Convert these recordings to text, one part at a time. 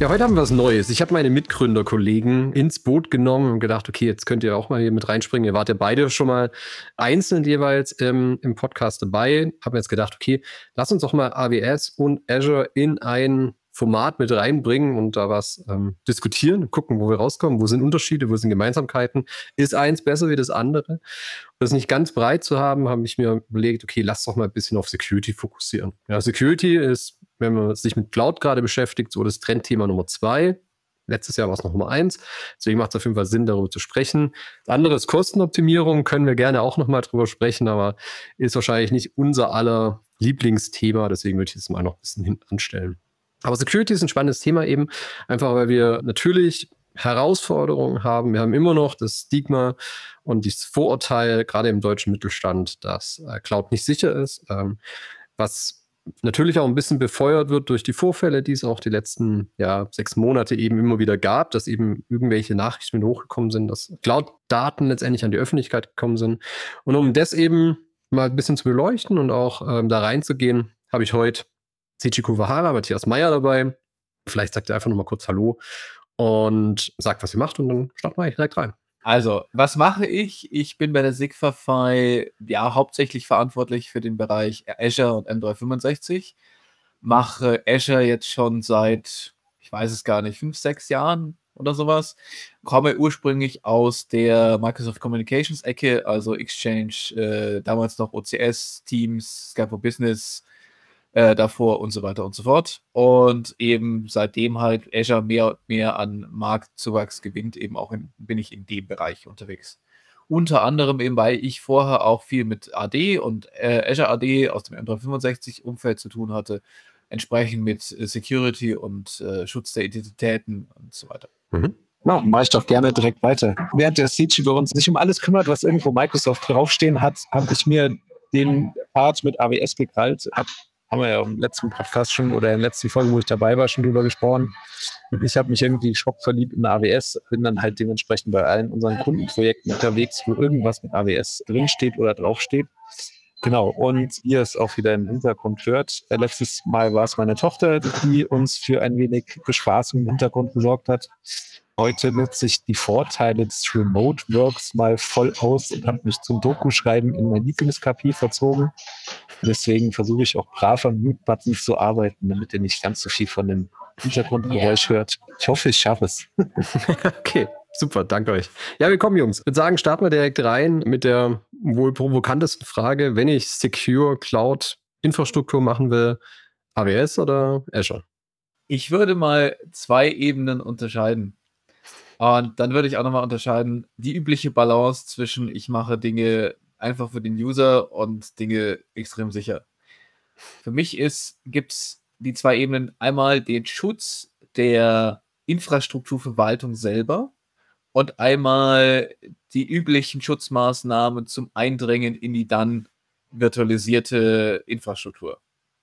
Ja, heute haben wir was Neues. Ich habe meine Mitgründerkollegen ins Boot genommen und gedacht, okay, jetzt könnt ihr auch mal hier mit reinspringen. Ihr wart ja beide schon mal einzeln jeweils ähm, im Podcast dabei. Habe jetzt gedacht, okay, lass uns doch mal AWS und Azure in ein Format mit reinbringen und da was ähm, diskutieren, gucken, wo wir rauskommen, wo sind Unterschiede, wo sind Gemeinsamkeiten. Ist eins besser wie das andere? Und das nicht ganz breit zu haben, habe ich mir überlegt, okay, lass doch mal ein bisschen auf Security fokussieren. Ja, Security ist wenn man sich mit Cloud gerade beschäftigt, so das Trendthema Nummer zwei. Letztes Jahr war es noch Nummer eins. Deswegen macht es auf jeden Fall Sinn, darüber zu sprechen. Das andere ist Kostenoptimierung, können wir gerne auch nochmal drüber sprechen, aber ist wahrscheinlich nicht unser aller Lieblingsthema. Deswegen würde ich das mal noch ein bisschen hinten anstellen. Aber Security ist ein spannendes Thema eben, einfach weil wir natürlich Herausforderungen haben. Wir haben immer noch das Stigma und das Vorurteil, gerade im deutschen Mittelstand, dass äh, Cloud nicht sicher ist. Ähm, was natürlich auch ein bisschen befeuert wird durch die Vorfälle, die es auch die letzten ja, sechs Monate eben immer wieder gab, dass eben irgendwelche Nachrichten hochgekommen sind, dass Cloud-Daten letztendlich an die Öffentlichkeit gekommen sind. Und um das eben mal ein bisschen zu beleuchten und auch ähm, da reinzugehen, habe ich heute Seichi Kuwahara, Matthias Meyer dabei. Vielleicht sagt er einfach nochmal kurz Hallo und sagt, was ihr macht und dann starten wir direkt rein. Also, was mache ich? Ich bin bei der Sigfafy ja hauptsächlich verantwortlich für den Bereich Azure und M365. Mache Azure jetzt schon seit, ich weiß es gar nicht, fünf, sechs Jahren oder sowas. Komme ursprünglich aus der Microsoft Communications Ecke, also Exchange, äh, damals noch OCS, Teams, Skype for Business, äh, davor und so weiter und so fort. Und eben seitdem halt Azure mehr und mehr an Marktzuwachs gewinnt, eben auch in, bin ich in dem Bereich unterwegs. Unter anderem eben, weil ich vorher auch viel mit AD und äh, Azure AD aus dem M365-Umfeld zu tun hatte, entsprechend mit äh, Security und äh, Schutz der Identitäten und so weiter. Mhm. Na, mache ich doch gerne direkt weiter. Während der Siege über uns sich um alles kümmert, was irgendwo Microsoft draufstehen hat, habe ich mir den Part mit AWS gekrallt, habe haben wir ja im letzten Podcast schon oder in der letzten Folge, wo ich dabei war, schon drüber gesprochen. Ich habe mich irgendwie schockverliebt in AWS, bin dann halt dementsprechend bei allen unseren Kundenprojekten unterwegs, wo irgendwas mit AWS drinsteht oder draufsteht. Genau, und ihr es auch wieder im Hintergrund hört. Äh, letztes Mal war es meine Tochter, die uns für ein wenig Bespaßung im Hintergrund gesorgt hat. Heute nutze ich die Vorteile des Remote Works mal voll aus und habe mich zum Doku-Schreiben in mein Lieblings-KP verzogen. Deswegen versuche ich auch brav am Mute-Button zu arbeiten, damit ihr nicht ganz so viel von dem Hintergrundgeräusch yeah. hört. Ich hoffe, ich schaffe es. okay, super, danke euch. Ja, willkommen, Jungs. Ich würde sagen, starten wir direkt rein mit der wohl provokantesten Frage. Wenn ich Secure Cloud Infrastruktur machen will, AWS oder Azure? Ich würde mal zwei Ebenen unterscheiden. Und dann würde ich auch nochmal unterscheiden, die übliche Balance zwischen ich mache Dinge einfach für den User und Dinge extrem sicher. Für mich gibt es die zwei Ebenen. Einmal den Schutz der Infrastrukturverwaltung selber und einmal die üblichen Schutzmaßnahmen zum Eindringen in die dann virtualisierte Infrastruktur.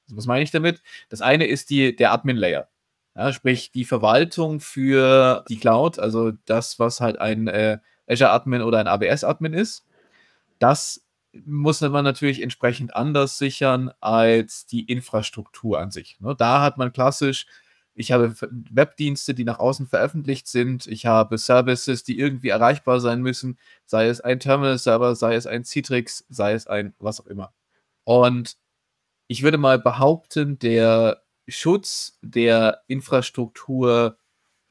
Was meine ich damit? Das eine ist die, der Admin-Layer. Ja, sprich, die Verwaltung für die Cloud, also das, was halt ein äh, Azure-Admin oder ein AWS-Admin ist. Das muss man natürlich entsprechend anders sichern als die Infrastruktur an sich. Ne? Da hat man klassisch, ich habe Webdienste, die nach außen veröffentlicht sind, ich habe Services, die irgendwie erreichbar sein müssen, sei es ein Terminal-Server, sei es ein Citrix, sei es ein was auch immer. Und ich würde mal behaupten, der Schutz der Infrastruktur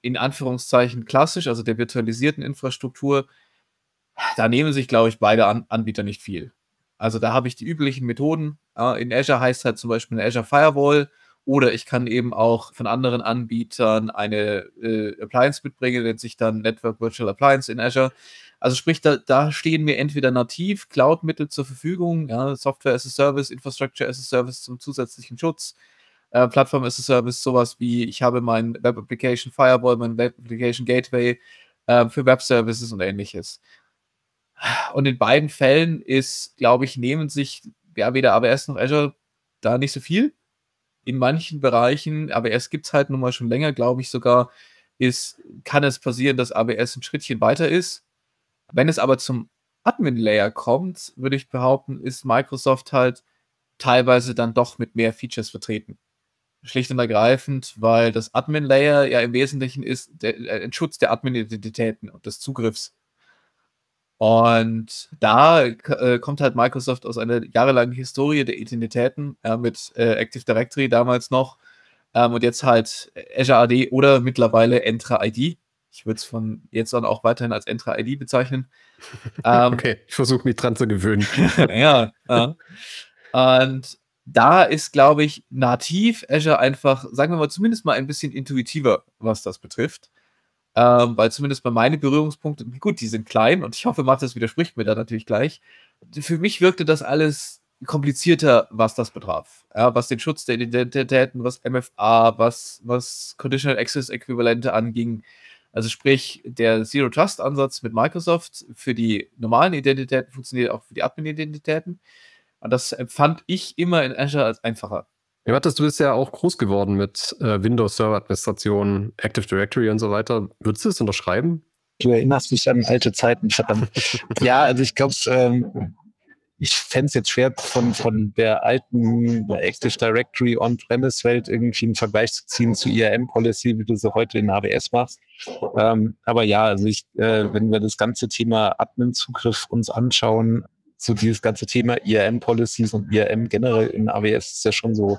in Anführungszeichen klassisch, also der virtualisierten Infrastruktur, da nehmen sich, glaube ich, beide An Anbieter nicht viel. Also da habe ich die üblichen Methoden. in Azure heißt halt zum Beispiel eine Azure Firewall oder ich kann eben auch von anderen Anbietern eine äh, Appliance mitbringen, nennt sich dann Network Virtual Appliance in Azure. Also sprich, da, da stehen mir entweder nativ Cloud-Mittel zur Verfügung, ja, Software as a Service, Infrastructure as a Service zum zusätzlichen Schutz, äh, Plattform as a Service, sowas wie ich habe mein Web Application Firewall, mein Web Application Gateway äh, für Web Services und ähnliches. Und in beiden Fällen ist, glaube ich, nehmen sich ja weder AWS noch Azure da nicht so viel. In manchen Bereichen, AWS gibt es halt nun mal schon länger, glaube ich sogar, ist, kann es passieren, dass AWS ein Schrittchen weiter ist. Wenn es aber zum Admin-Layer kommt, würde ich behaupten, ist Microsoft halt teilweise dann doch mit mehr Features vertreten. Schlicht und ergreifend, weil das Admin-Layer ja im Wesentlichen ist der, äh, ein Schutz der Admin-Identitäten und des Zugriffs. Und da äh, kommt halt Microsoft aus einer jahrelangen Historie der Identitäten äh, mit äh, Active Directory damals noch ähm, und jetzt halt Azure AD oder mittlerweile Entra ID. Ich würde es von jetzt an auch weiterhin als Entra ID bezeichnen. Ähm, okay, ich versuche mich dran zu gewöhnen. ja, ja. Und da ist, glaube ich, nativ Azure einfach, sagen wir mal, zumindest mal ein bisschen intuitiver, was das betrifft. Ähm, weil zumindest bei meinen Berührungspunkten, gut, die sind klein und ich hoffe, Matthias widerspricht mir da natürlich gleich. Für mich wirkte das alles komplizierter, was das betraf. Ja, was den Schutz der Identitäten, was MFA, was, was Conditional Access Äquivalente anging. Also sprich, der Zero Trust Ansatz mit Microsoft für die normalen Identitäten funktioniert auch für die Admin-Identitäten. Und das empfand ich immer in Azure als einfacher. Ja, Matthias, du bist ja auch groß geworden mit äh, Windows Server Administration, Active Directory und so weiter. Würdest du es unterschreiben? Du erinnerst mich an alte Zeiten, verdammt. ja, also ich glaube, ähm, ich fände es jetzt schwer, von, von der alten Active Directory On-Premise-Welt irgendwie einen Vergleich zu ziehen zu IAM-Policy, wie du sie heute in AWS machst. Ähm, aber ja, also ich, äh, wenn wir das ganze Thema Admin-Zugriff uns anschauen, so dieses ganze Thema IAM-Policies und IAM generell in AWS ist ja schon so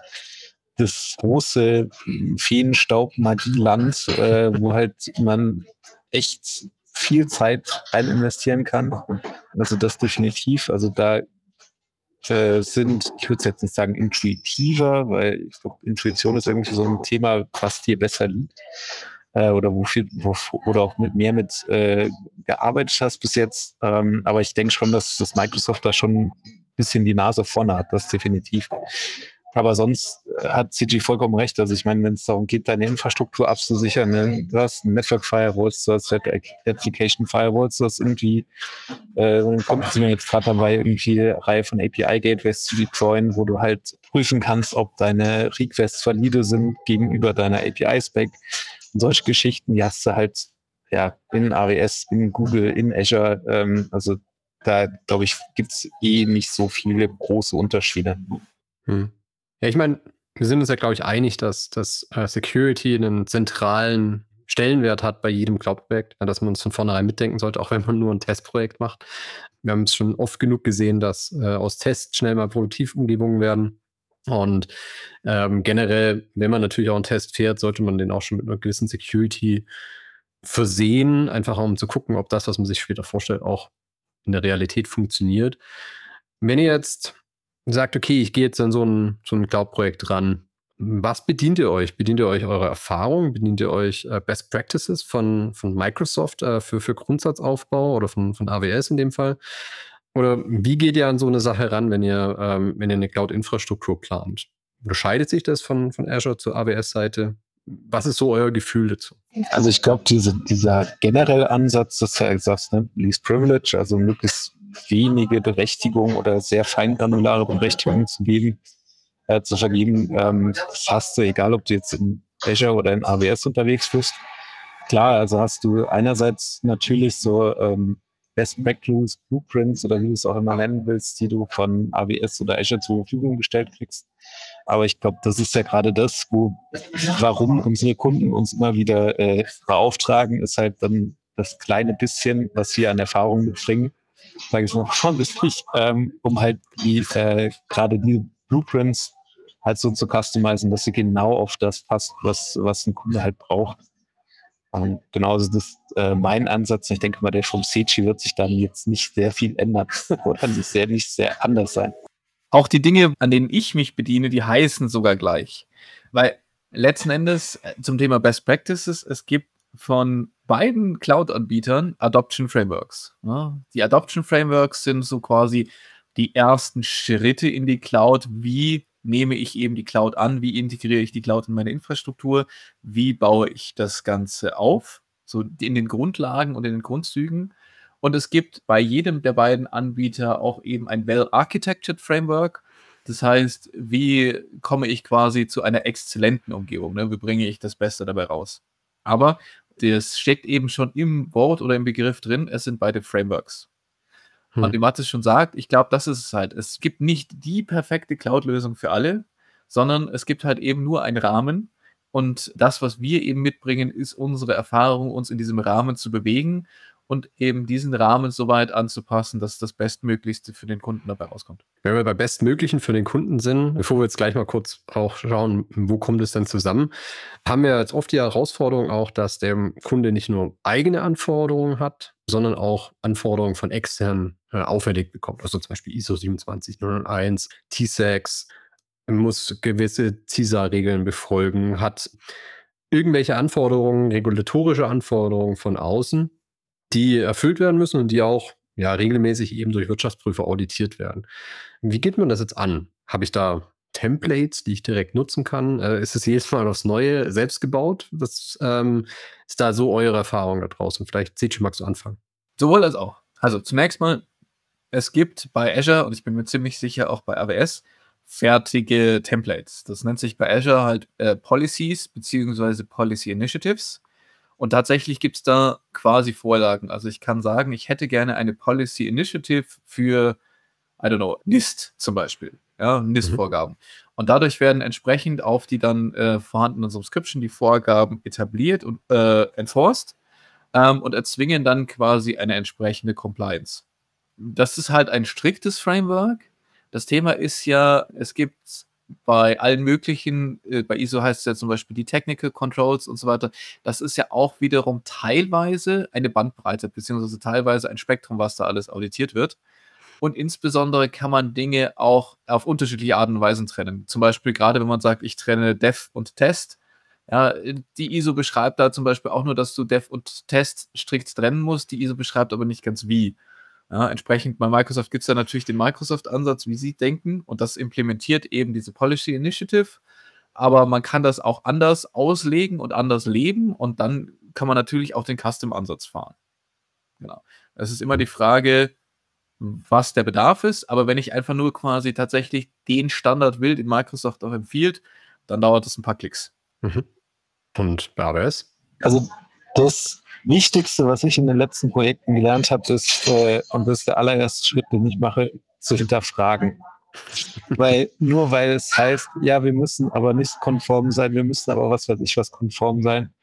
das große Feenstaub-Magie-Land, äh, wo halt man echt viel Zeit rein investieren kann. Also das definitiv. Also da äh, sind, ich würde jetzt nicht sagen intuitiver, weil ich glaube, Intuition ist irgendwie so ein Thema, was dir besser liegt äh, oder wofür, wo, oder auch mit mehr mit äh, gearbeitet hast bis jetzt. Ähm, aber ich denke schon, dass, dass Microsoft da schon ein bisschen die Nase vorne hat, das definitiv. Aber sonst äh, hat CG vollkommen recht. Also ich meine, wenn es darum geht, deine Infrastruktur abzusichern, ne? du hast Network Firewalls, du hast Application Firewalls, du hast irgendwie, äh, dann kommt sind wir jetzt gerade dabei, irgendwie eine Reihe von API Gateways zu deployen, wo du halt prüfen kannst, ob deine Requests valide sind gegenüber deiner API-Spec. Solche Geschichten, die hast du halt ja in AWS, in Google, in Azure. Ähm, also da, glaube ich, gibt es eh nicht so viele große Unterschiede. Hm. Ja, ich meine, wir sind uns ja, glaube ich, einig, dass, dass uh, Security einen zentralen Stellenwert hat bei jedem Cloud-Projekt, dass man es von vornherein mitdenken sollte, auch wenn man nur ein Testprojekt macht. Wir haben es schon oft genug gesehen, dass äh, aus Tests schnell mal Produktivumgebungen werden. Und ähm, generell, wenn man natürlich auch einen Test fährt, sollte man den auch schon mit einer gewissen Security versehen, einfach um zu gucken, ob das, was man sich später vorstellt, auch in der Realität funktioniert. Wenn ihr jetzt sagt, okay, ich gehe jetzt an so ein, so ein Cloud-Projekt ran, was bedient ihr euch? Bedient ihr euch eure Erfahrung? Bedient ihr euch äh, Best Practices von, von Microsoft äh, für, für Grundsatzaufbau oder von, von AWS in dem Fall? Oder wie geht ihr an so eine Sache ran, wenn ihr, ähm, wenn ihr eine Cloud-Infrastruktur plant? Unterscheidet sich das von, von Azure zur AWS-Seite? Was ist so euer Gefühl dazu? Also ich glaube, diese, dieser generelle Ansatz, dass du ja sagst, ne, Least Privilege, also möglichst wenige Berechtigungen oder sehr feingranulare Berechtigungen zu geben, äh, zu vergeben, ähm, fast so egal, ob du jetzt in Azure oder in AWS unterwegs bist. Klar, also hast du einerseits natürlich so ähm, Best Practice Blueprints oder wie du es auch immer nennen willst, die du von AWS oder Azure zur Verfügung gestellt kriegst. Aber ich glaube, das ist ja gerade das, wo, warum unsere Kunden uns immer wieder äh, beauftragen, ist halt dann das kleine bisschen, was wir an Erfahrung mitbringen, sage ich mal vorsichtig, ähm, um halt die äh, gerade die Blueprints halt so zu customizen, dass sie genau auf das passt, was, was ein Kunde halt braucht. Und genauso das ist äh, mein Ansatz. Ich denke mal, der vom Sechi wird sich dann jetzt nicht sehr viel ändern oder nicht sehr, nicht sehr anders sein. Auch die Dinge, an denen ich mich bediene, die heißen sogar gleich. Weil letzten Endes äh, zum Thema Best Practices, es gibt von beiden Cloud-Anbietern Adoption Frameworks. Ja, die Adoption Frameworks sind so quasi die ersten Schritte in die Cloud. Wie nehme ich eben die Cloud an? Wie integriere ich die Cloud in meine Infrastruktur? Wie baue ich das Ganze auf? So in den Grundlagen und in den Grundzügen. Und es gibt bei jedem der beiden Anbieter auch eben ein Well-Architected Framework. Das heißt, wie komme ich quasi zu einer exzellenten Umgebung? Ne? Wie bringe ich das Beste dabei raus? Aber das steckt eben schon im Wort oder im Begriff drin. Es sind beide Frameworks. Hm. Und wie Mathis schon sagt, ich glaube, das ist es halt. Es gibt nicht die perfekte Cloud-Lösung für alle, sondern es gibt halt eben nur einen Rahmen. Und das, was wir eben mitbringen, ist unsere Erfahrung, uns in diesem Rahmen zu bewegen und eben diesen Rahmen so weit anzupassen, dass das Bestmöglichste für den Kunden dabei rauskommt. Wenn wir bei Bestmöglichen für den Kunden sind, bevor wir jetzt gleich mal kurz auch schauen, wo kommt es denn zusammen, haben wir jetzt oft die Herausforderung auch, dass der Kunde nicht nur eigene Anforderungen hat, sondern auch Anforderungen von externen äh, auferlegt bekommt. Also zum Beispiel ISO 27001, T-SAX, muss gewisse CISA-Regeln befolgen, hat irgendwelche Anforderungen, regulatorische Anforderungen von außen, die erfüllt werden müssen und die auch ja, regelmäßig eben durch Wirtschaftsprüfer auditiert werden. Wie geht man das jetzt an? Habe ich da Templates, die ich direkt nutzen kann? Äh, ist es jedes Mal aufs Neue selbst gebaut? Das ähm, ist da so eure Erfahrung da draußen. Vielleicht, Zici, magst du anfangen? Sowohl als auch. Also zunächst mal, es gibt bei Azure und ich bin mir ziemlich sicher auch bei AWS fertige Templates. Das nennt sich bei Azure halt äh, Policies beziehungsweise Policy Initiatives. Und tatsächlich gibt es da quasi Vorlagen. Also ich kann sagen, ich hätte gerne eine Policy Initiative für, I don't know, NIST zum Beispiel. Ja, NIST-Vorgaben. Mhm. Und dadurch werden entsprechend auf die dann äh, vorhandenen Subscription die Vorgaben etabliert und äh, enforced ähm, und erzwingen dann quasi eine entsprechende Compliance. Das ist halt ein striktes Framework. Das Thema ist ja, es gibt bei allen möglichen, äh, bei ISO heißt es ja zum Beispiel die Technical Controls und so weiter, das ist ja auch wiederum teilweise eine Bandbreite, beziehungsweise teilweise ein Spektrum, was da alles auditiert wird. Und insbesondere kann man Dinge auch auf unterschiedliche Arten und Weisen trennen. Zum Beispiel gerade, wenn man sagt, ich trenne Dev und Test. Ja, die ISO beschreibt da zum Beispiel auch nur, dass du Dev und Test strikt trennen musst. Die ISO beschreibt aber nicht ganz wie. Ja, entsprechend bei Microsoft gibt es da natürlich den Microsoft-Ansatz, wie sie denken, und das implementiert eben diese Policy Initiative. Aber man kann das auch anders auslegen und anders leben und dann kann man natürlich auch den Custom-Ansatz fahren. Genau. Es ist immer die Frage, was der Bedarf ist, aber wenn ich einfach nur quasi tatsächlich den Standard will, den Microsoft auch empfiehlt, dann dauert das ein paar Klicks. Mhm. Und bei AWS? Also das Wichtigste, was ich in den letzten Projekten gelernt habe, ist, äh, und das ist der allererste Schritt, den ich mache, zu hinterfragen. weil nur weil es heißt, ja, wir müssen aber nicht konform sein, wir müssen aber was weiß ich was konform sein.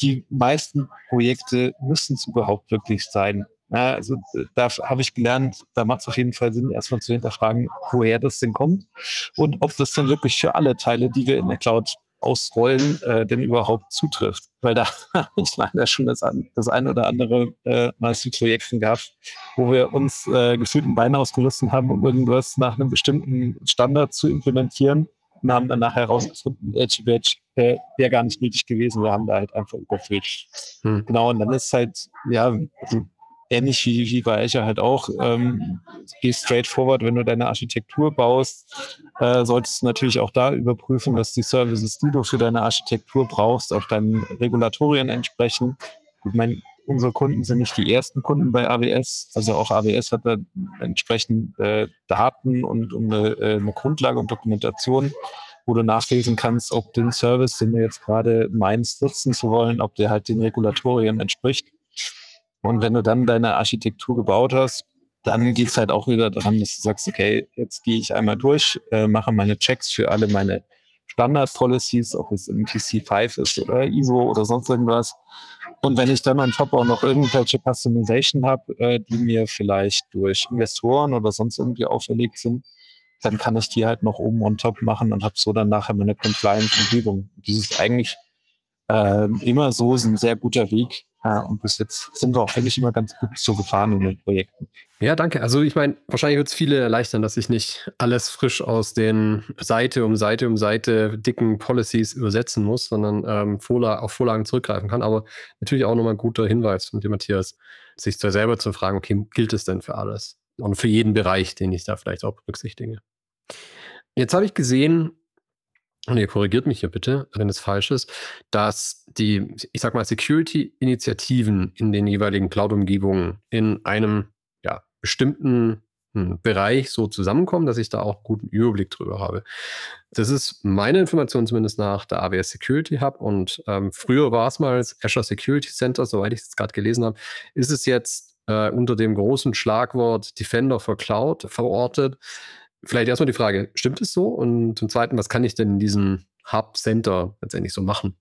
Die meisten Projekte müssen es überhaupt wirklich sein. Ja, also da habe ich gelernt, da macht es auf jeden Fall Sinn, erstmal zu hinterfragen, woher das denn kommt und ob das denn wirklich für alle Teile, die wir in der Cloud ausrollen, äh, denn überhaupt zutrifft. Weil da ich leider schon das, das ein oder andere äh, Mal zu Projekten gehabt, wo wir uns äh, gefühlt ein Bein ausgerüstet haben, um irgendwas nach einem bestimmten Standard zu implementieren und haben dann nachher herausgefunden, Edge Badge äh, wäre gar nicht nötig gewesen. Wir haben da halt einfach überfüllt. Hm. Genau, und dann ist halt, ja, ähnlich wie, wie bei Azure halt auch, ähm, geh straight forward, wenn du deine Architektur baust, äh, solltest du natürlich auch da überprüfen, dass die Services, die du für deine Architektur brauchst, auch deinen Regulatorien entsprechen. Ich meine, unsere Kunden sind nicht die ersten Kunden bei AWS. Also auch AWS hat da entsprechend äh, Daten und, und eine, äh, eine Grundlage und Dokumentation, wo du nachlesen kannst, ob den Service, den du jetzt gerade meinst, nutzen zu wollen, ob der halt den Regulatorien entspricht. Und wenn du dann deine Architektur gebaut hast, dann geht es halt auch wieder daran, dass du sagst, okay, jetzt gehe ich einmal durch, äh, mache meine Checks für alle meine Standard-Policies, ob es MPC 5 ist oder ISO oder sonst irgendwas. Und wenn ich dann on top auch noch irgendwelche Customization habe, äh, die mir vielleicht durch Investoren oder sonst irgendwie auferlegt sind, dann kann ich die halt noch oben on top machen und habe so dann nachher meine Compliance-Umgebung. Das ist eigentlich äh, immer so ist ein sehr guter Weg, ja, und bis jetzt sind wir auch eigentlich immer ganz gut so gefahren in den Projekten. Ja, danke. Also ich meine, wahrscheinlich wird es viele erleichtern, dass ich nicht alles frisch aus den Seite um Seite um Seite dicken Policies übersetzen muss, sondern ähm, Vorla auf Vorlagen zurückgreifen kann. Aber natürlich auch nochmal ein guter Hinweis von dir, Matthias, sich selber zu fragen, okay, gilt es denn für alles? Und für jeden Bereich, den ich da vielleicht auch berücksichtige. Jetzt habe ich gesehen, und ihr korrigiert mich hier bitte, wenn es falsch ist, dass die, ich sag mal, Security-Initiativen in den jeweiligen Cloud-Umgebungen in einem ja, bestimmten hm, Bereich so zusammenkommen, dass ich da auch guten Überblick drüber habe. Das ist meine Information zumindest nach der AWS Security Hub und ähm, früher war es mal das Azure Security Center, soweit ich es gerade gelesen habe, ist es jetzt äh, unter dem großen Schlagwort Defender for Cloud verortet. Vielleicht erstmal die Frage, stimmt es so? Und zum Zweiten, was kann ich denn in diesem Hub-Center letztendlich so machen?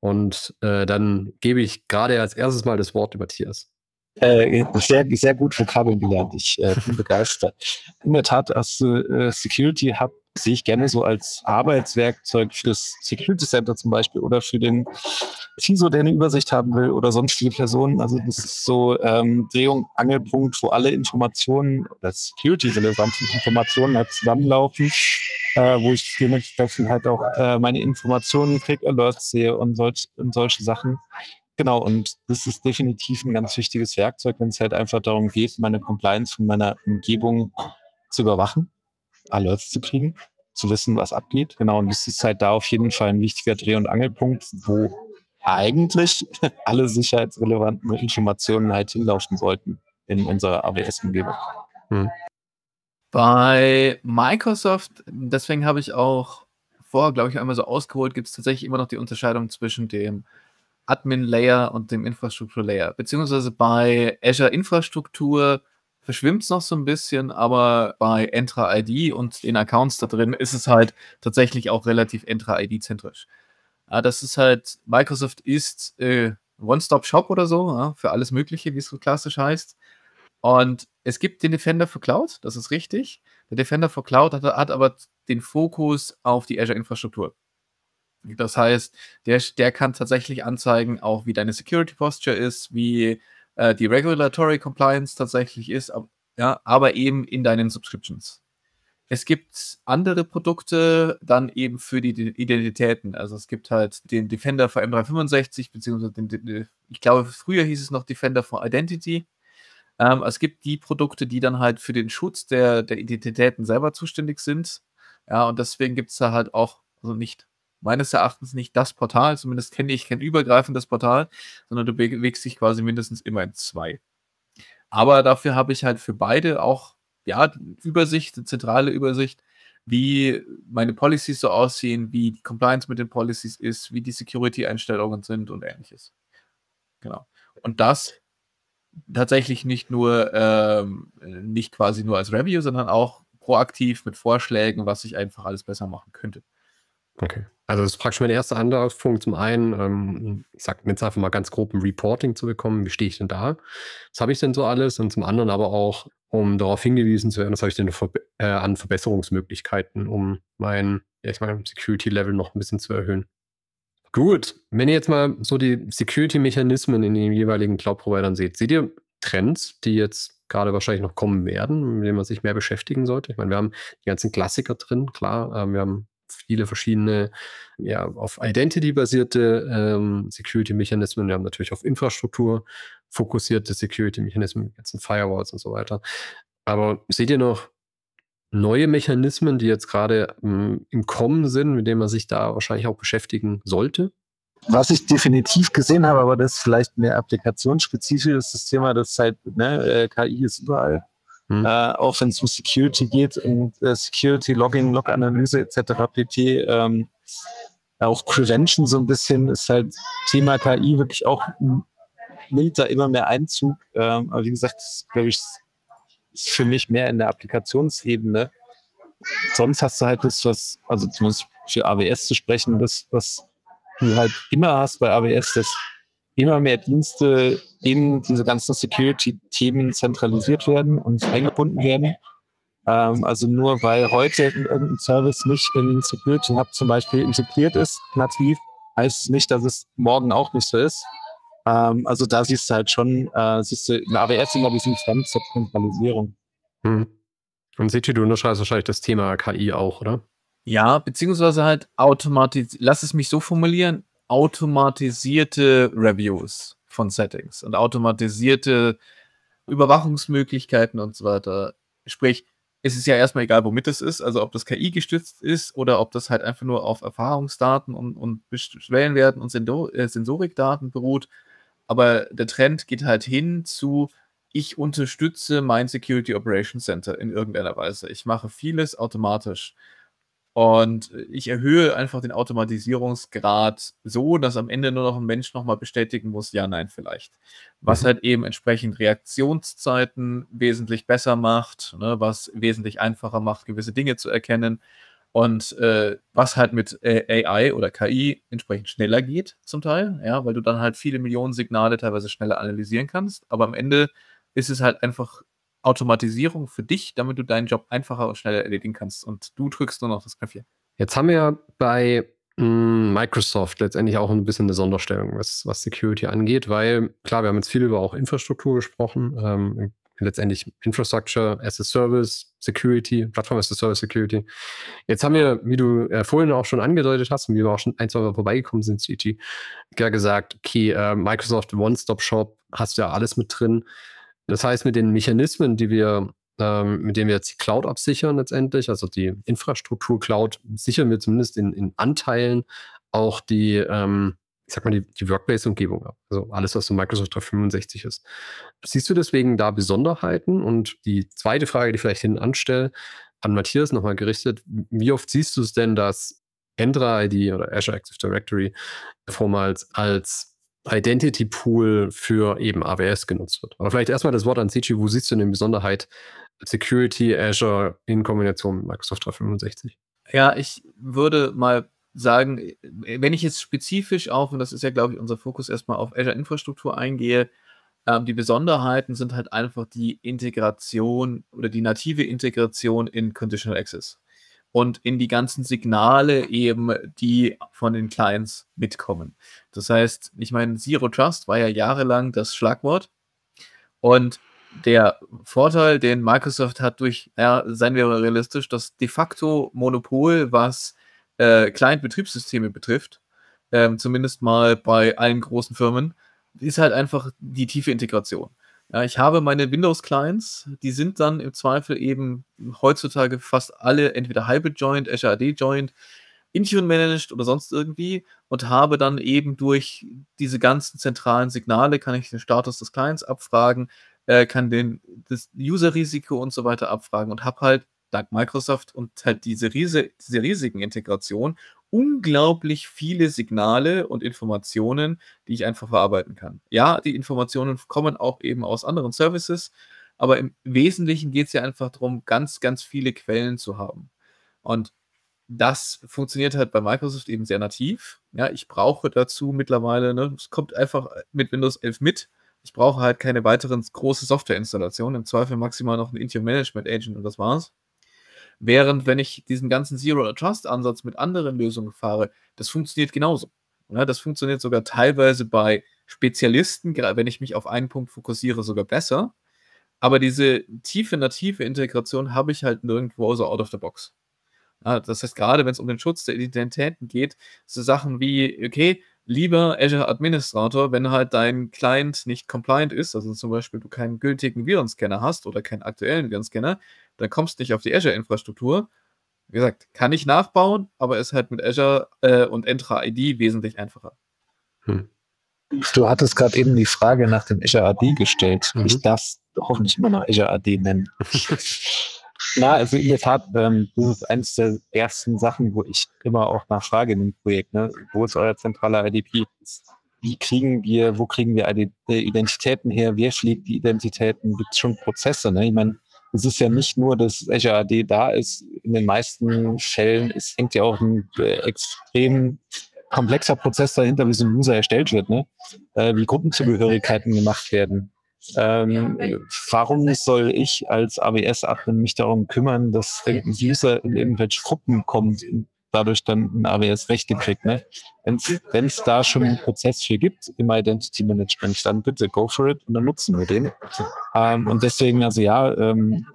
Und äh, dann gebe ich gerade als erstes mal das Wort über Matthias. Äh, sehr, sehr gut Vokabeln gelernt. Ich äh, bin begeistert. In der Tat, als äh, Security Hub sehe ich gerne so als Arbeitswerkzeug für das Security Center zum Beispiel oder für den CISO, der eine Übersicht haben will oder sonstige Personen. Also das ist so ähm, Drehung, Angelpunkt, wo alle Informationen oder security-relevanten Informationen halt zusammenlaufen, äh, wo ich dementsprechend halt auch äh, meine Informationen, Click-Alerts sehe und, solch, und solche Sachen. Genau, und das ist definitiv ein ganz wichtiges Werkzeug, wenn es halt einfach darum geht, meine Compliance von meiner Umgebung zu überwachen Alerts zu kriegen, zu wissen, was abgeht. Genau, und das ist halt da auf jeden Fall ein wichtiger Dreh- und Angelpunkt, wo eigentlich alle sicherheitsrelevanten Informationen halt hinlaufen sollten in unserer AWS-Umgebung. Hm. Bei Microsoft, deswegen habe ich auch vorher, glaube ich, einmal so ausgeholt, gibt es tatsächlich immer noch die Unterscheidung zwischen dem Admin-Layer und dem Infrastruktur-Layer. Beziehungsweise bei Azure Infrastruktur verschwimmt es noch so ein bisschen, aber bei Entra ID und den Accounts da drin ist es halt tatsächlich auch relativ Entra ID-zentrisch. Ja, das ist halt, Microsoft ist äh, One-Stop-Shop oder so, ja, für alles Mögliche, wie es so klassisch heißt. Und es gibt den Defender for Cloud, das ist richtig. Der Defender for Cloud hat, hat aber den Fokus auf die Azure-Infrastruktur. Das heißt, der, der kann tatsächlich anzeigen, auch wie deine Security Posture ist, wie äh, die Regulatory Compliance tatsächlich ist, ab, ja, aber eben in deinen Subscriptions. Es gibt andere Produkte dann eben für die Identitäten. Also es gibt halt den Defender für M365, beziehungsweise den, ich glaube, früher hieß es noch Defender for Identity. Ähm, es gibt die Produkte, die dann halt für den Schutz der, der Identitäten selber zuständig sind. Ja, und deswegen gibt es da halt auch, also nicht meines Erachtens nicht das Portal, zumindest kenne ich kein übergreifendes Portal, sondern du bewegst dich quasi mindestens immer in zwei. Aber dafür habe ich halt für beide auch, ja, Übersicht, eine zentrale Übersicht, wie meine Policies so aussehen, wie die Compliance mit den Policies ist, wie die Security-Einstellungen sind und ähnliches. Genau. Und das tatsächlich nicht nur, ähm, nicht quasi nur als Review, sondern auch proaktiv mit Vorschlägen, was ich einfach alles besser machen könnte. Okay. Also das ist praktisch mein erster Anlaufpunkt. Zum einen, ähm, ich sage jetzt einfach mal ganz grob ein Reporting zu bekommen, wie stehe ich denn da? Was habe ich denn so alles? Und zum anderen aber auch, um darauf hingewiesen zu werden, was habe ich denn äh, an Verbesserungsmöglichkeiten, um mein, ja, ich meine, Security-Level noch ein bisschen zu erhöhen. Gut, wenn ihr jetzt mal so die Security-Mechanismen in den jeweiligen Cloud-Providern seht, seht ihr Trends, die jetzt gerade wahrscheinlich noch kommen werden, mit denen man sich mehr beschäftigen sollte? Ich meine, wir haben die ganzen Klassiker drin, klar, äh, wir haben viele verschiedene, ja, auf Identity basierte ähm, Security-Mechanismen. Wir haben natürlich auf Infrastruktur fokussierte Security-Mechanismen, ganzen Firewalls und so weiter. Aber seht ihr noch neue Mechanismen, die jetzt gerade ähm, im Kommen sind, mit denen man sich da wahrscheinlich auch beschäftigen sollte? Was ich definitiv gesehen habe, aber das ist vielleicht mehr applikationsspezifisch, ist das Thema, dass halt, ne, äh, KI ist überall. Hm. Äh, auch wenn es um Security geht und äh, Security, Login, Log-Analyse etc. pp. Ähm, auch Prevention so ein bisschen ist halt Thema KI wirklich auch nimmt da immer mehr Einzug. Ähm, aber wie gesagt, glaube ich, ist für mich mehr in der Applikationsebene. Sonst hast du halt das, was, also zumindest für AWS zu sprechen, das, was du halt immer hast bei AWS, das immer mehr Dienste in diese ganzen Security-Themen zentralisiert werden und eingebunden werden. Ähm, also nur weil heute irgendein Service nicht in Security Hub zum Beispiel integriert ist, nativ, heißt es nicht, dass es morgen auch nicht so ist. Ähm, also da siehst du halt schon, äh, siehst du in AWS immer diesen Trend zur Zentralisierung. Hm. Und Siti, du unterschreibst wahrscheinlich das Thema KI auch, oder? Ja, beziehungsweise halt automatisch, lass es mich so formulieren, automatisierte Reviews von Settings und automatisierte Überwachungsmöglichkeiten und so weiter. Sprich, es ist ja erstmal egal, womit es ist, also ob das KI gestützt ist oder ob das halt einfach nur auf Erfahrungsdaten und, und Schwellenwerten und Sensor äh, Sensorikdaten beruht. Aber der Trend geht halt hin zu, ich unterstütze mein Security Operations Center in irgendeiner Weise. Ich mache vieles automatisch. Und ich erhöhe einfach den Automatisierungsgrad so, dass am Ende nur noch ein Mensch nochmal bestätigen muss, ja, nein, vielleicht. Was mhm. halt eben entsprechend Reaktionszeiten wesentlich besser macht, ne, was wesentlich einfacher macht, gewisse Dinge zu erkennen. Und äh, was halt mit äh, AI oder KI entsprechend schneller geht, zum Teil, ja, weil du dann halt viele Millionen Signale teilweise schneller analysieren kannst. Aber am Ende ist es halt einfach Automatisierung für dich, damit du deinen Job einfacher und schneller erledigen kannst. Und du drückst nur noch das Knöpfchen. Jetzt haben wir ja bei mh, hm, Microsoft letztendlich auch ein bisschen eine Sonderstellung, was, was Security angeht, weil klar, wir haben jetzt viel über auch Infrastruktur gesprochen. Ähm, letztendlich Infrastructure as a Service, Security, Plattform as a Service Security. Jetzt haben wir, wie du äh, vorhin auch schon angedeutet hast und wie wir auch schon ein, zwei Mal vorbeigekommen sind, CG, ja gesagt, okay, äh, Microsoft One-Stop-Shop, hast ja alles mit drin. Das heißt, mit den Mechanismen, die wir, ähm, mit denen wir jetzt die Cloud absichern letztendlich, also die Infrastruktur-Cloud, sichern wir zumindest in, in Anteilen auch die, ähm, ich sag mal, die, die Workplace-Umgebung ab. Also alles, was so Microsoft 365 ist. Siehst du deswegen da Besonderheiten? Und die zweite Frage, die ich vielleicht hinten anstelle, an Matthias nochmal gerichtet, wie oft siehst du es denn, dass Entra ID oder Azure Active Directory vormals als Identity Pool für eben AWS genutzt wird. Aber vielleicht erstmal das Wort an Sichi, wo siehst du denn die Besonderheit Security Azure in Kombination mit Microsoft 365? Ja, ich würde mal sagen, wenn ich jetzt spezifisch auf, und das ist ja, glaube ich, unser Fokus erstmal auf Azure-Infrastruktur eingehe, ähm, die Besonderheiten sind halt einfach die Integration oder die native Integration in Conditional Access und in die ganzen Signale eben, die von den Clients mitkommen. Das heißt, ich meine, Zero Trust war ja jahrelang das Schlagwort und der Vorteil, den Microsoft hat durch, ja, seien wir realistisch, das de facto Monopol, was äh, Client-Betriebssysteme betrifft, äh, zumindest mal bei allen großen Firmen, ist halt einfach die tiefe Integration. Ich habe meine Windows-Clients, die sind dann im Zweifel eben heutzutage fast alle entweder Hybrid Joint, Azure AD Joint, Intune managed oder sonst irgendwie und habe dann eben durch diese ganzen zentralen Signale kann ich den Status des Clients abfragen, äh, kann den das User-Risiko und so weiter abfragen und habe halt dank Microsoft und halt diese, riese, diese riesigen Integration unglaublich viele Signale und Informationen, die ich einfach verarbeiten kann. Ja, die Informationen kommen auch eben aus anderen Services, aber im Wesentlichen geht es ja einfach darum, ganz, ganz viele Quellen zu haben. Und das funktioniert halt bei Microsoft eben sehr nativ. Ja, ich brauche dazu mittlerweile, ne, es kommt einfach mit Windows 11 mit. Ich brauche halt keine weiteren große Softwareinstallationen. Im Zweifel maximal noch ein Intune Management Agent und das war's. Während, wenn ich diesen ganzen Zero-Trust-Ansatz mit anderen Lösungen fahre, das funktioniert genauso. Das funktioniert sogar teilweise bei Spezialisten, wenn ich mich auf einen Punkt fokussiere, sogar besser. Aber diese tiefe native Integration habe ich halt nirgendwo so out of the box. Das heißt, gerade wenn es um den Schutz der Identitäten geht, so Sachen wie, okay, lieber Azure Administrator, wenn halt dein Client nicht compliant ist, also zum Beispiel du keinen gültigen Virenscanner hast oder keinen aktuellen Virenscanner, dann kommst du nicht auf die Azure-Infrastruktur. Wie gesagt, kann ich nachbauen, aber ist halt mit Azure äh, und Entra ID wesentlich einfacher. Hm. Du hattest gerade eben die Frage nach dem Azure AD gestellt. Mhm. Ich darf es hoffentlich immer noch Azure AD nennen. Na, also in der Tat, ähm, das ist eines der ersten Sachen, wo ich immer auch nachfrage in dem Projekt. Ne? Wo ist euer zentraler IDP? Wie kriegen wir, wo kriegen wir Identitäten her? Wer schlägt die Identitäten? Gibt es schon Prozesse? Ne? Ich meine, es ist ja nicht nur, dass Azure AD da ist. In den meisten Fällen es hängt ja auch ein äh, extrem komplexer Prozess dahinter, wie so ein User erstellt wird, ne? Äh, wie Gruppenzugehörigkeiten gemacht werden. Ähm, warum soll ich als AWS-Admin mich darum kümmern, dass ein User in irgendwelche Gruppen kommt dadurch dann ein AWS-Rechte kriegt? Ne? Wenn es da schon einen Prozess für gibt im Identity Management, dann bitte go for it und dann nutzen wir den. Ähm, und deswegen, also ja, ähm,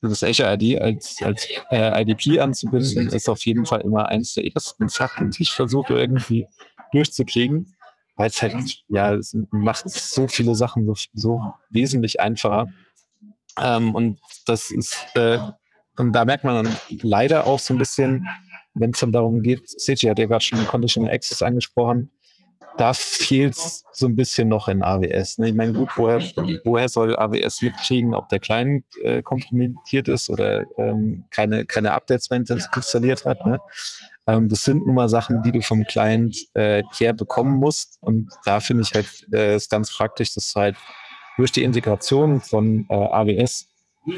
das Azure ID als, als äh, IDP anzubinden, ist auf jeden Fall immer eins der ersten Sachen, die ich versuche irgendwie durchzukriegen weil es halt, ja, es macht so viele Sachen so, so wesentlich einfacher. Ähm, und das ist, äh, und da merkt man dann leider auch so ein bisschen, wenn es dann darum geht, CG hat ja gerade schon Conditional Access angesprochen, da fehlt es so ein bisschen noch in AWS. Ne? Ich meine, gut, woher, woher soll AWS mitkriegen, ob der Client äh, kompromittiert ist oder ähm, keine, keine Updates mehr installiert hat. Ne? Ähm, das sind nun mal Sachen, die du vom Client äh, her bekommen musst. Und da finde ich halt äh, ist ganz praktisch, dass halt durch die Integration von äh, AWS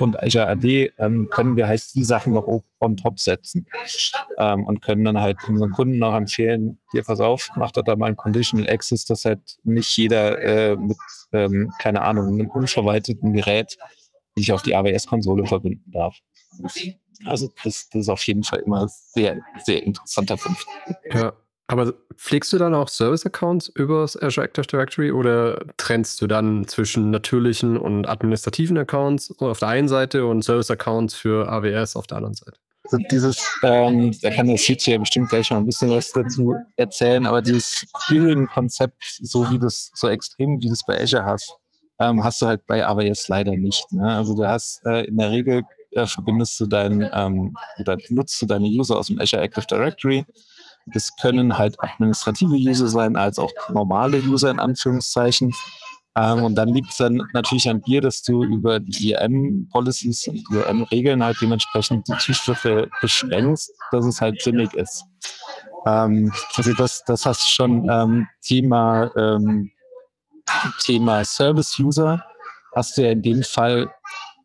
und Azure AD ähm, können wir halt die Sachen noch on top setzen ähm, und können dann halt unseren Kunden noch empfehlen, hier pass auf, macht da mal ein Conditional Access, dass halt nicht jeder äh, mit, ähm, keine Ahnung, einem unverwalteten Gerät sich auf die AWS-Konsole verbinden darf. Also das, das ist auf jeden Fall immer sehr, sehr interessanter Punkt. Ja, aber pflegst du dann auch Service-Accounts übers Azure Active Directory oder trennst du dann zwischen natürlichen und administrativen Accounts auf der einen Seite und Service-Accounts für AWS auf der anderen Seite? Also dieses, ähm, da kann der Sitch ja bestimmt gleich noch ein bisschen was dazu erzählen, aber dieses Konzept, so wie das, so extrem wie du es bei Azure hast, ähm, hast du halt bei AWS leider nicht. Ne? Also du hast äh, in der Regel äh, verbindest du deinen ähm, oder nutzt du deine User aus dem Azure Active Directory das können halt administrative User sein, als auch normale User in Anführungszeichen. Ähm, und dann liegt es dann natürlich an dir, dass du über die IAM-Policies und IAM-Regeln halt dementsprechend die Zuschriffe beschränkst, dass es halt sinnig ist. Ähm, also das, das hast du schon ähm, Thema, ähm, Thema Service-User hast du ja in dem Fall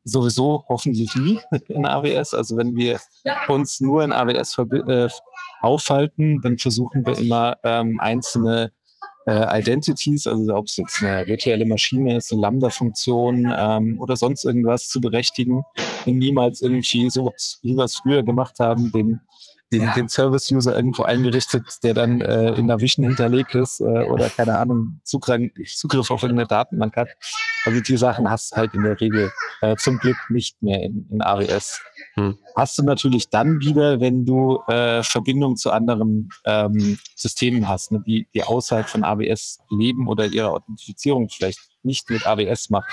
sowieso hoffentlich nie in AWS. Also wenn wir uns nur in AWS äh, aufhalten, dann versuchen wir immer ähm, einzelne äh, Identities, also ob es jetzt eine virtuelle Maschine ist, eine Lambda-Funktion ähm, oder sonst irgendwas zu berechtigen und niemals irgendwie so, wie wir es früher gemacht haben, den den, ja. den Service-User irgendwo eingerichtet, der dann äh, in der Vision hinterlegt ist äh, oder keine Ahnung, Zugriff, Zugriff auf irgendeine Datenbank hat. Also die Sachen hast du halt in der Regel äh, zum Glück nicht mehr in, in AWS. Hm. Hast du natürlich dann wieder, wenn du äh, Verbindung zu anderen ähm, Systemen hast, ne, die, die außerhalb von AWS leben oder ihre Authentifizierung vielleicht nicht mit AWS machen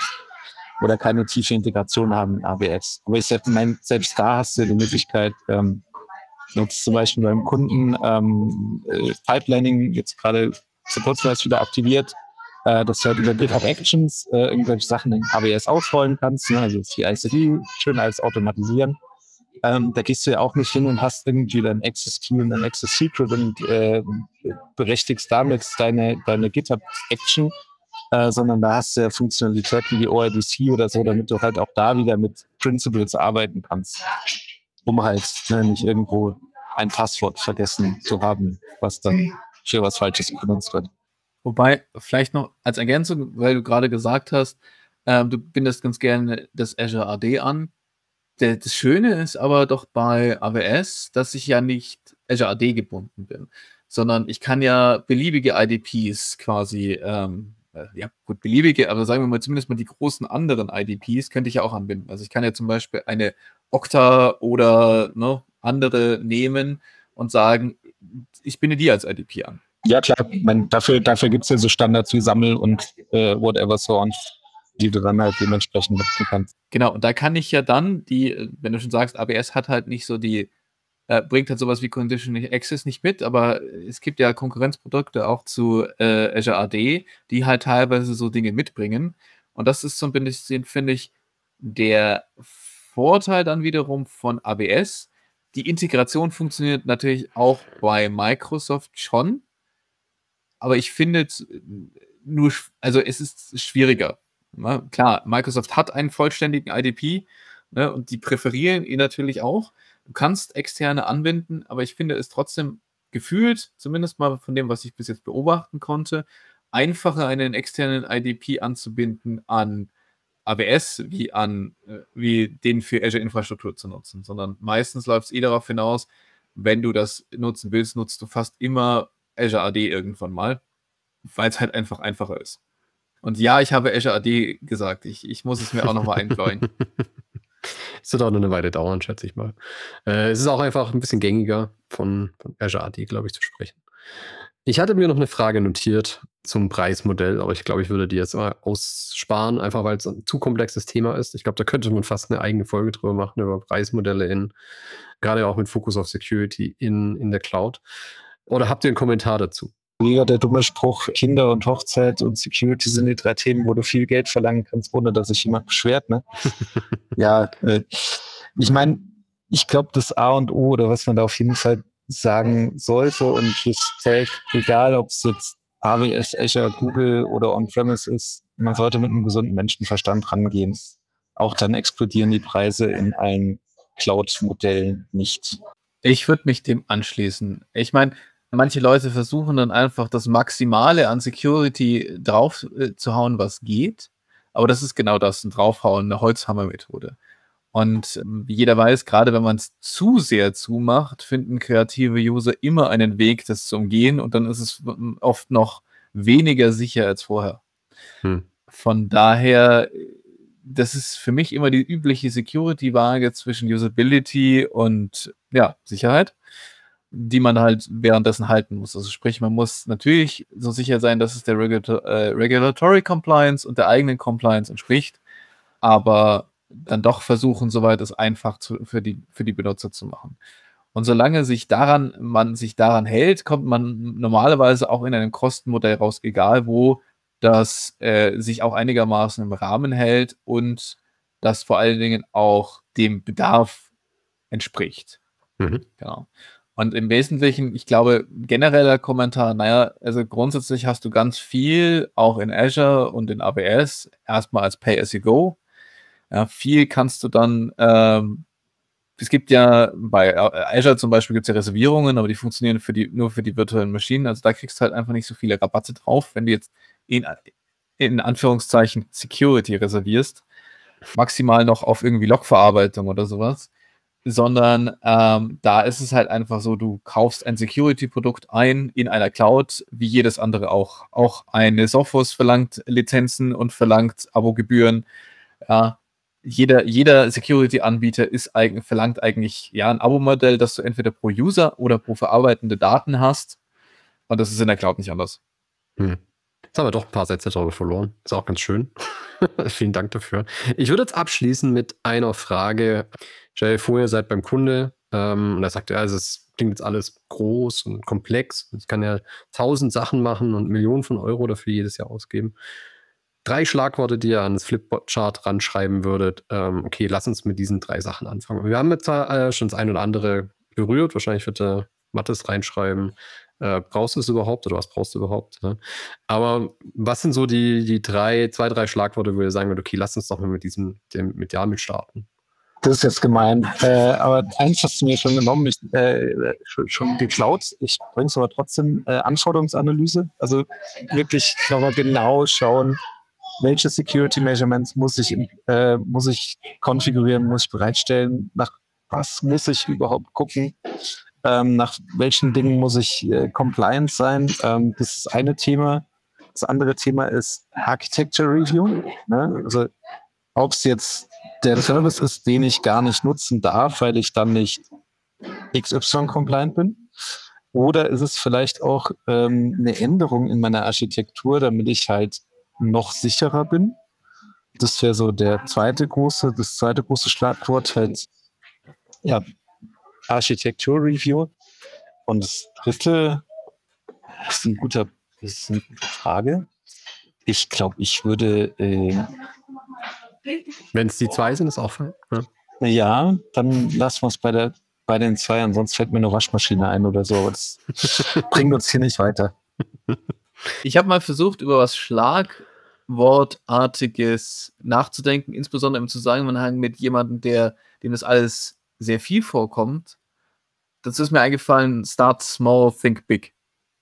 oder keine tiefe Integration haben in AWS. Aber ich meine, selbst da hast du die Möglichkeit, ähm, nutzt zum Beispiel beim Kunden ähm, äh, Pipelining jetzt gerade vor kurzem erst wieder aktiviert, äh, dass du halt über GitHub Actions äh, irgendwelche Sachen in AWS ausrollen kannst, ne? also CI/CD schön als automatisieren. Ähm, da gehst du ja auch nicht hin und hast irgendwie dein Access Key und dein Access Secret und äh, berechtigst damit deine, deine GitHub Action, äh, sondern da hast du ja Funktionalitäten wie ORDC oder so, damit du halt auch da wieder mit Principles arbeiten kannst um halt ne, nicht irgendwo ein Passwort vergessen zu haben, was dann für was Falsches benutzt wird. Wobei, vielleicht noch als Ergänzung, weil du gerade gesagt hast, äh, du bindest ganz gerne das Azure AD an. Der, das Schöne ist aber doch bei AWS, dass ich ja nicht Azure AD gebunden bin, sondern ich kann ja beliebige IDPs quasi, ähm, äh, ja gut, beliebige, aber sagen wir mal zumindest mal die großen anderen IDPs könnte ich ja auch anbinden. Also ich kann ja zum Beispiel eine Okta oder ne, andere nehmen und sagen, ich binde die als IDP an. Ja, klar. Man, dafür dafür gibt es ja so Standards wie Sammel und äh, whatever so on, die du dann halt dementsprechend nutzen kannst. Genau, und da kann ich ja dann die, wenn du schon sagst, ABS hat halt nicht so die, äh, bringt halt sowas wie Conditional Access nicht mit, aber es gibt ja Konkurrenzprodukte auch zu äh, Azure AD, die halt teilweise so Dinge mitbringen. Und das ist so bisschen, finde ich, der Vorteil dann wiederum von AWS, die Integration funktioniert natürlich auch bei Microsoft schon, aber ich finde nur, also es ist schwieriger. Ne? Klar, Microsoft hat einen vollständigen IDP ne, und die präferieren ihn natürlich auch. Du kannst externe anwenden, aber ich finde es trotzdem gefühlt, zumindest mal von dem, was ich bis jetzt beobachten konnte, einfacher einen externen IDP anzubinden an AWS wie an, äh, wie den für Azure-Infrastruktur zu nutzen, sondern meistens läuft es eh darauf hinaus, wenn du das nutzen willst, nutzt du fast immer Azure AD irgendwann mal, weil es halt einfach einfacher ist. Und ja, ich habe Azure AD gesagt. Ich, ich muss es mir auch nochmal einbläuen. Es wird auch noch eine Weile dauern, schätze ich mal. Äh, es ist auch einfach ein bisschen gängiger von, von Azure AD, glaube ich, zu sprechen. Ich hatte mir noch eine Frage notiert zum Preismodell, aber ich glaube, ich würde die jetzt mal aussparen, einfach weil es ein zu komplexes Thema ist. Ich glaube, da könnte man fast eine eigene Folge drüber machen, über Preismodelle in, gerade auch mit Fokus auf Security in, in der Cloud. Oder habt ihr einen Kommentar dazu? Wieder der dumme Spruch, Kinder und Hochzeit und Security sind die drei Themen, wo du viel Geld verlangen kannst, ohne dass sich jemand beschwert. Ne? ja, äh, ich meine, ich glaube, das A und O oder was man da auf jeden Fall sagen sollte und das zählt, egal ob es jetzt AWS, Azure, Google oder On-Premise ist, man sollte mit einem gesunden Menschenverstand rangehen. Auch dann explodieren die Preise in allen Cloud-Modellen nicht. Ich würde mich dem anschließen. Ich meine, manche Leute versuchen dann einfach das Maximale an Security drauf äh, zu hauen, was geht. Aber das ist genau das, ein Draufhauen, eine Holzhammer-Methode. Und ähm, jeder weiß, gerade wenn man es zu sehr zumacht, finden kreative User immer einen Weg, das zu umgehen und dann ist es oft noch weniger sicher als vorher. Hm. Von daher, das ist für mich immer die übliche Security-Waage zwischen Usability und ja, Sicherheit, die man halt währenddessen halten muss. Also sprich, man muss natürlich so sicher sein, dass es der Regulator äh, Regulatory Compliance und der eigenen Compliance entspricht, aber dann doch versuchen, soweit es einfach zu, für, die, für die Benutzer zu machen. Und solange sich daran, man sich daran hält, kommt man normalerweise auch in einem Kostenmodell raus, egal wo, das äh, sich auch einigermaßen im Rahmen hält und das vor allen Dingen auch dem Bedarf entspricht. Mhm. Genau. Und im Wesentlichen, ich glaube, genereller Kommentar, naja, also grundsätzlich hast du ganz viel, auch in Azure und in AWS, erstmal als Pay-as-you-go ja, viel kannst du dann, ähm, es gibt ja bei Azure zum Beispiel gibt es ja Reservierungen, aber die funktionieren für die, nur für die virtuellen Maschinen. Also da kriegst du halt einfach nicht so viele Rabatte drauf, wenn du jetzt in, in Anführungszeichen Security reservierst. Maximal noch auf irgendwie Logverarbeitung oder sowas. Sondern ähm, da ist es halt einfach so, du kaufst ein Security-Produkt ein in einer Cloud, wie jedes andere auch. Auch eine Sophos verlangt Lizenzen und verlangt Abogebühren. Ja, jeder, jeder Security-Anbieter ist verlangt eigentlich ja ein Abo-Modell, das du entweder pro User oder pro verarbeitende Daten hast. Und das ist in der Cloud nicht anders. Hm. Jetzt haben wir doch ein paar Sätze darüber verloren. Ist auch ganz schön. Vielen Dank dafür. Ich würde jetzt abschließen mit einer Frage. Stell dir vor, ihr seid beim Kunde ähm, und er sagt, ja, es klingt jetzt alles groß und komplex. Ich kann ja tausend Sachen machen und Millionen von Euro dafür jedes Jahr ausgeben drei Schlagworte, die ihr ans Flipchart ranschreiben würdet. Ähm, okay, lass uns mit diesen drei Sachen anfangen. Wir haben jetzt äh, schon das ein oder andere berührt. Wahrscheinlich wird der Mattes reinschreiben. Äh, brauchst du es überhaupt oder was brauchst du überhaupt? Ne? Aber was sind so die, die drei, zwei, drei Schlagworte, wo ihr sagen würdet, okay, lass uns doch mal mit diesem, dem, mit Jamil starten? Das ist jetzt gemein. Äh, aber eins hast du mir schon genommen, ich, äh, schon, schon geklaut. Ich bringe es aber trotzdem äh, Anforderungsanalyse. Also wirklich nochmal genau schauen, welche Security Measurements muss ich, äh, muss ich konfigurieren, muss ich bereitstellen, nach was muss ich überhaupt gucken, ähm, nach welchen Dingen muss ich äh, compliant sein. Ähm, das ist eine Thema. Das andere Thema ist Architecture Review. Ne? Also ob es jetzt der Service ist, den ich gar nicht nutzen darf, weil ich dann nicht XY-compliant bin. Oder ist es vielleicht auch ähm, eine Änderung in meiner Architektur, damit ich halt noch sicherer bin. Das wäre so der zweite große, das zweite große Schlagwort halt, ja, Architektur-Review. Und das dritte ist ein guter, ist eine gute Frage. Ich glaube, ich würde. Äh, Wenn es die zwei sind, ist auch fein. Ja. ja, dann lassen wir es bei, der, bei den zwei, ansonsten fällt mir eine Waschmaschine ein oder so. Das bringt uns hier nicht weiter. Ich habe mal versucht, über was Schlagwortartiges nachzudenken, insbesondere im Zusammenhang mit jemandem, der, dem das alles sehr viel vorkommt. Das ist mir eingefallen, start small, think big.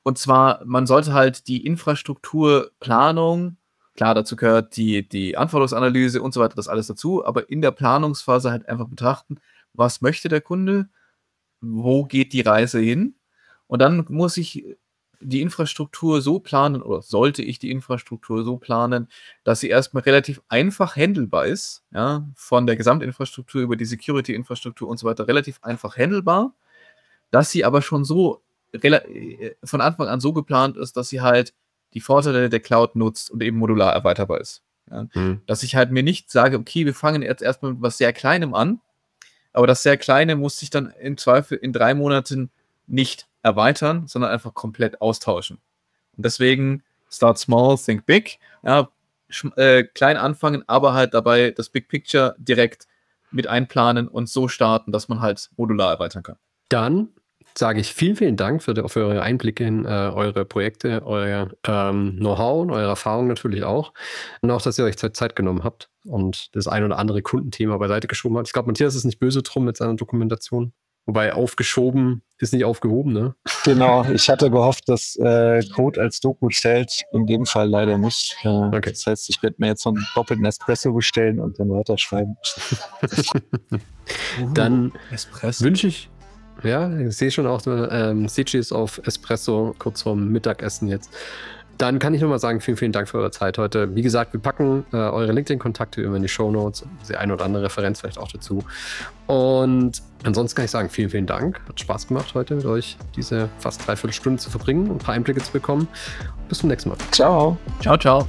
Und zwar, man sollte halt die Infrastrukturplanung, klar, dazu gehört die, die Anforderungsanalyse und so weiter, das alles dazu, aber in der Planungsphase halt einfach betrachten, was möchte der Kunde, wo geht die Reise hin? Und dann muss ich die Infrastruktur so planen oder sollte ich die Infrastruktur so planen, dass sie erstmal relativ einfach handelbar ist, ja, von der Gesamtinfrastruktur über die Security-Infrastruktur und so weiter relativ einfach handelbar, dass sie aber schon so äh, von Anfang an so geplant ist, dass sie halt die Vorteile der Cloud nutzt und eben modular erweiterbar ist. Ja? Mhm. Dass ich halt mir nicht sage, okay, wir fangen jetzt erstmal mit was sehr Kleinem an, aber das sehr Kleine muss sich dann im Zweifel in drei Monaten nicht erweitern, sondern einfach komplett austauschen. Und deswegen start small, think big. Ja, äh, klein anfangen, aber halt dabei das Big Picture direkt mit einplanen und so starten, dass man halt modular erweitern kann. Dann sage ich vielen, vielen Dank für, für eure Einblicke in äh, eure Projekte, euer ähm, Know-how und eure Erfahrungen natürlich auch. Und auch, dass ihr euch Zeit genommen habt und das ein oder andere Kundenthema beiseite geschoben habt. Ich glaube, Matthias ist nicht böse drum mit seiner Dokumentation. Wobei aufgeschoben ist nicht aufgehoben, ne? Genau, ich hatte gehofft, dass äh, Code als Doku zählt. In dem Fall leider nicht. Äh, okay. Das heißt, ich werde mir jetzt so einen doppelten Espresso bestellen und dann weiterschreiben. dann wünsche ich ja, ich sehe schon auch, ähm, Sichi ist auf Espresso kurz vorm Mittagessen jetzt. Dann kann ich nur mal sagen, vielen, vielen Dank für eure Zeit heute. Wie gesagt, wir packen äh, eure LinkedIn-Kontakte immer in die Show Notes, die eine oder andere Referenz vielleicht auch dazu. Und ansonsten kann ich sagen, vielen, vielen Dank. Hat Spaß gemacht, heute mit euch diese fast dreiviertel Stunde zu verbringen und ein paar Einblicke zu bekommen. Bis zum nächsten Mal. Ciao. Ciao, ciao.